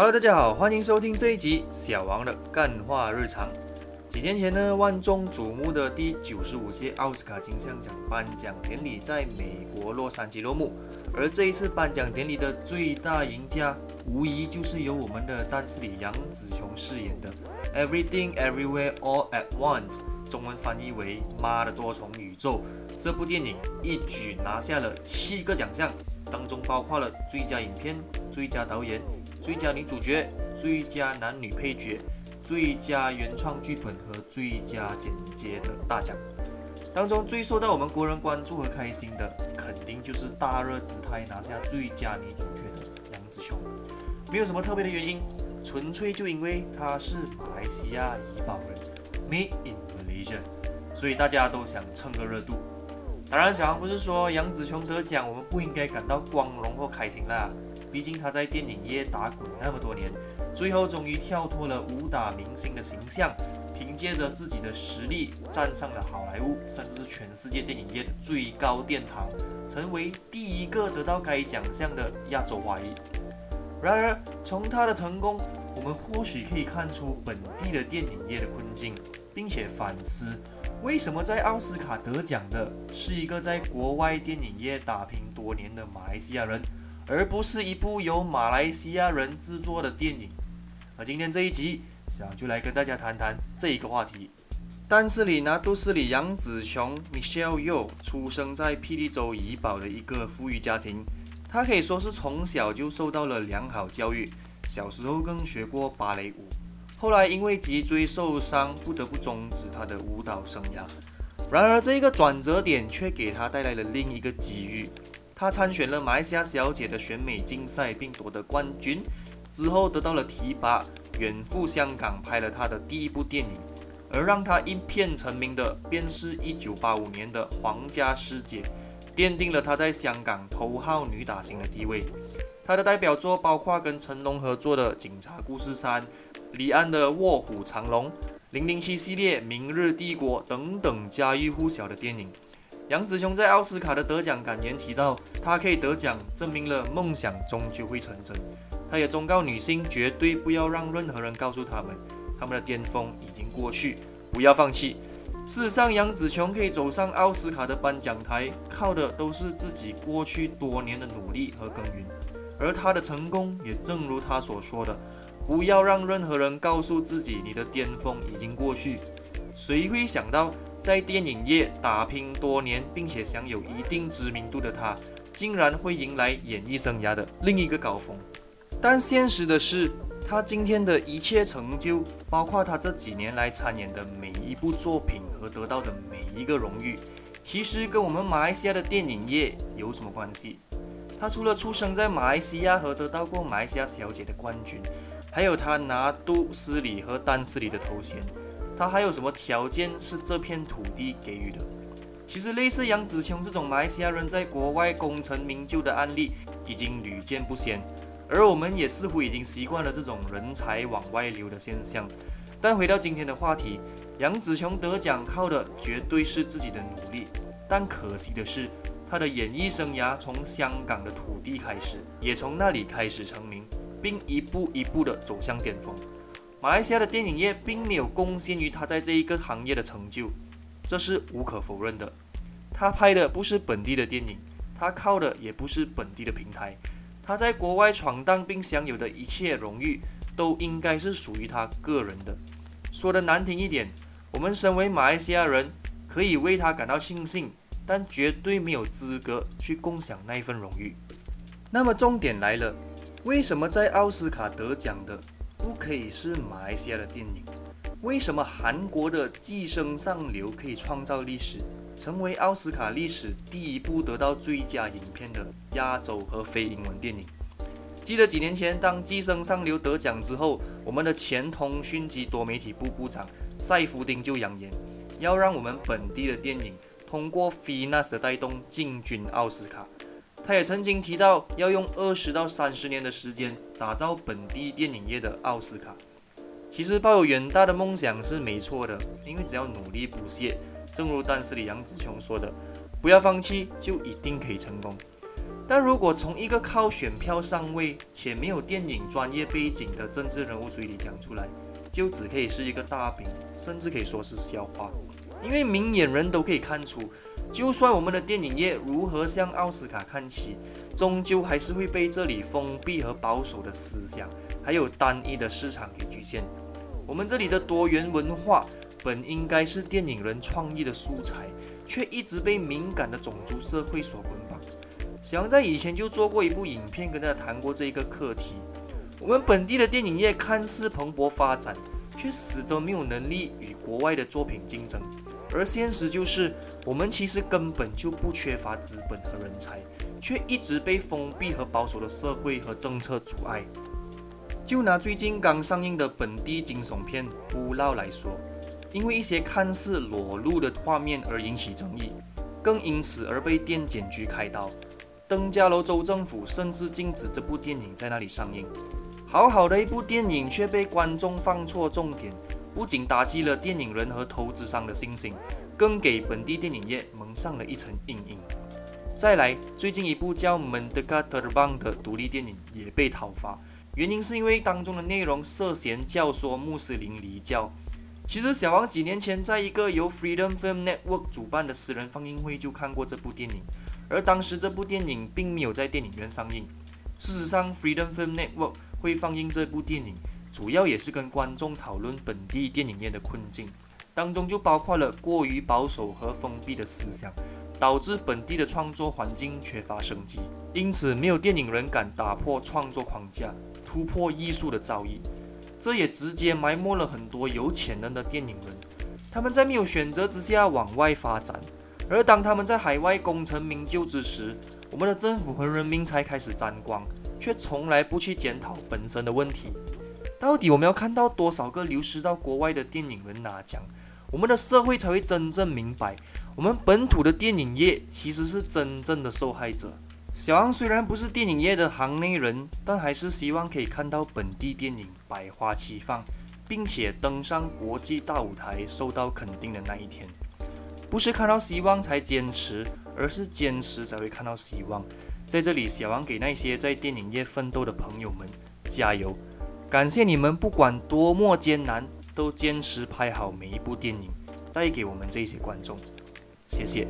Hello，大家好，欢迎收听这一集小王的干话日常。几天前呢，万众瞩目的第九十五届奥斯卡金像奖颁奖典礼在美国洛杉矶落幕，而这一次颁奖典礼的最大赢家，无疑就是由我们的丹斯里杨紫琼饰演的《Everything Everywhere All at Once》，中文翻译为《妈的多重宇宙》。这部电影一举拿下了七个奖项，当中包括了最佳影片、最佳导演、最佳女主角、最佳男女配角。最佳原创剧本和最佳剪接的大奖，当中最受到我们国人关注和开心的，肯定就是大热姿态拿下最佳女主角的杨紫琼。没有什么特别的原因，纯粹就因为她是马来西亚怡保人，Made in Malaysia，所以大家都想蹭个热度。当然，小王不是说杨紫琼得奖我们不应该感到光荣或开心啦，毕竟他在电影业打滚那么多年。最后终于跳脱了武打明星的形象，凭借着自己的实力站上了好莱坞，甚至是全世界电影业的最高殿堂，成为第一个得到该奖项的亚洲华裔。然而，从他的成功，我们或许可以看出本地的电影业的困境，并且反思为什么在奥斯卡得奖的是一个在国外电影业打拼多年的马来西亚人，而不是一部由马来西亚人制作的电影。而今天这一集，想就来跟大家谈谈这一个话题。丹斯里拿都斯里杨紫琼 Michelle Yeo 出生在霹雳州怡保的一个富裕家庭，她可以说是从小就受到了良好教育，小时候更学过芭蕾舞。后来因为脊椎受伤，不得不终止她的舞蹈生涯。然而这个转折点却给她带来了另一个机遇，她参选了马来西亚小姐的选美竞赛，并夺得冠军。之后得到了提拔，远赴香港拍了他的第一部电影，而让他一片成名的，便是一九八五年的《皇家师姐》，奠定了他在香港头号女打星的地位。他的代表作包括跟成龙合作的《警察故事三》，李安的《卧虎藏龙》，《零零七》系列《明日帝国》等等家喻户晓的电影。杨紫琼在奥斯卡的得奖感言提到，她可以得奖，证明了梦想终究会成真。他也忠告女性，绝对不要让任何人告诉他们，他们的巅峰已经过去，不要放弃。事实上，杨紫琼可以走上奥斯卡的颁奖台，靠的都是自己过去多年的努力和耕耘。而她的成功，也正如她所说的，不要让任何人告诉自己你的巅峰已经过去。谁会想到，在电影业打拼多年，并且享有一定知名度的他，竟然会迎来演艺生涯的另一个高峰？但现实的是，他今天的一切成就，包括他这几年来参演的每一部作品和得到的每一个荣誉，其实跟我们马来西亚的电影业有什么关系？他除了出生在马来西亚和得到过马来西亚小姐的冠军，还有他拿都斯里和丹斯里的头衔，他还有什么条件是这片土地给予的？其实，类似杨紫琼这种马来西亚人在国外功成名就的案例，已经屡见不鲜。而我们也似乎已经习惯了这种人才往外流的现象。但回到今天的话题，杨紫琼得奖靠的绝对是自己的努力。但可惜的是，她的演艺生涯从香港的土地开始，也从那里开始成名，并一步一步地走向巅峰。马来西亚的电影业并没有贡献于他在这一个行业的成就，这是无可否认的。他拍的不是本地的电影，他靠的也不是本地的平台。他在国外闯荡并享有的一切荣誉，都应该是属于他个人的。说的难听一点，我们身为马来西亚人，可以为他感到庆幸，但绝对没有资格去共享那一份荣誉。那么重点来了，为什么在奥斯卡得奖的不可以是马来西亚的电影？为什么韩国的《寄生上流》可以创造历史？成为奥斯卡历史第一部得到最佳影片的亚洲和非英文电影。记得几年前，当《寄生上流》得奖之后，我们的前通讯及多媒体部部长塞夫丁就扬言，要让我们本地的电影通过 FINAS 的带动进军奥斯卡。他也曾经提到，要用二十到三十年的时间打造本地电影业的奥斯卡。其实抱有远大的梦想是没错的，因为只要努力不懈。正如丹斯里杨紫琼说的：“不要放弃，就一定可以成功。”但如果从一个靠选票上位且没有电影专业背景的政治人物嘴里讲出来，就只可以是一个大饼，甚至可以说是笑话。因为明眼人都可以看出，就算我们的电影业如何向奥斯卡看齐，终究还是会被这里封闭和保守的思想，还有单一的市场给局限。我们这里的多元文化本应该是电影人创意的素材，却一直被敏感的种族社会所捆绑。小杨在以前就做过一部影片，跟大家谈过这一个课题。我们本地的电影业看似蓬勃发展，却始终没有能力与国外的作品竞争。而现实就是，我们其实根本就不缺乏资本和人才，却一直被封闭和保守的社会和政策阻碍。就拿最近刚上映的本地惊悚片《不闹》来说，因为一些看似裸露的画面而引起争议，更因此而被电检局开刀。登嘉楼州政府甚至禁止这部电影在那里上映。好好的一部电影却被观众放错重点，不仅打击了电影人和投资商的信心，更给本地电影业蒙上了一层阴影。再来，最近一部叫《Mendeka Terbang》的独立电影也被讨伐，原因是因为当中的内容涉嫌教唆穆斯林离教。其实小王几年前在一个由 Freedom Film Network 主办的私人放映会就看过这部电影。而当时这部电影并没有在电影院上映。事实上，Freedom Film Network 会放映这部电影，主要也是跟观众讨论本地电影业的困境，当中就包括了过于保守和封闭的思想，导致本地的创作环境缺乏生机，因此没有电影人敢打破创作框架，突破艺术的造诣。这也直接埋没了很多有潜能的电影人，他们在没有选择之下往外发展。而当他们在海外功成名就之时，我们的政府和人民才开始沾光，却从来不去检讨本身的问题。到底我们要看到多少个流失到国外的电影人拿奖，我们的社会才会真正明白，我们本土的电影业其实是真正的受害者。小王虽然不是电影业的行内人，但还是希望可以看到本地电影百花齐放，并且登上国际大舞台，受到肯定的那一天。不是看到希望才坚持，而是坚持才会看到希望。在这里，小王给那些在电影业奋斗的朋友们加油！感谢你们，不管多么艰难，都坚持拍好每一部电影，带给我们这些观众。谢谢。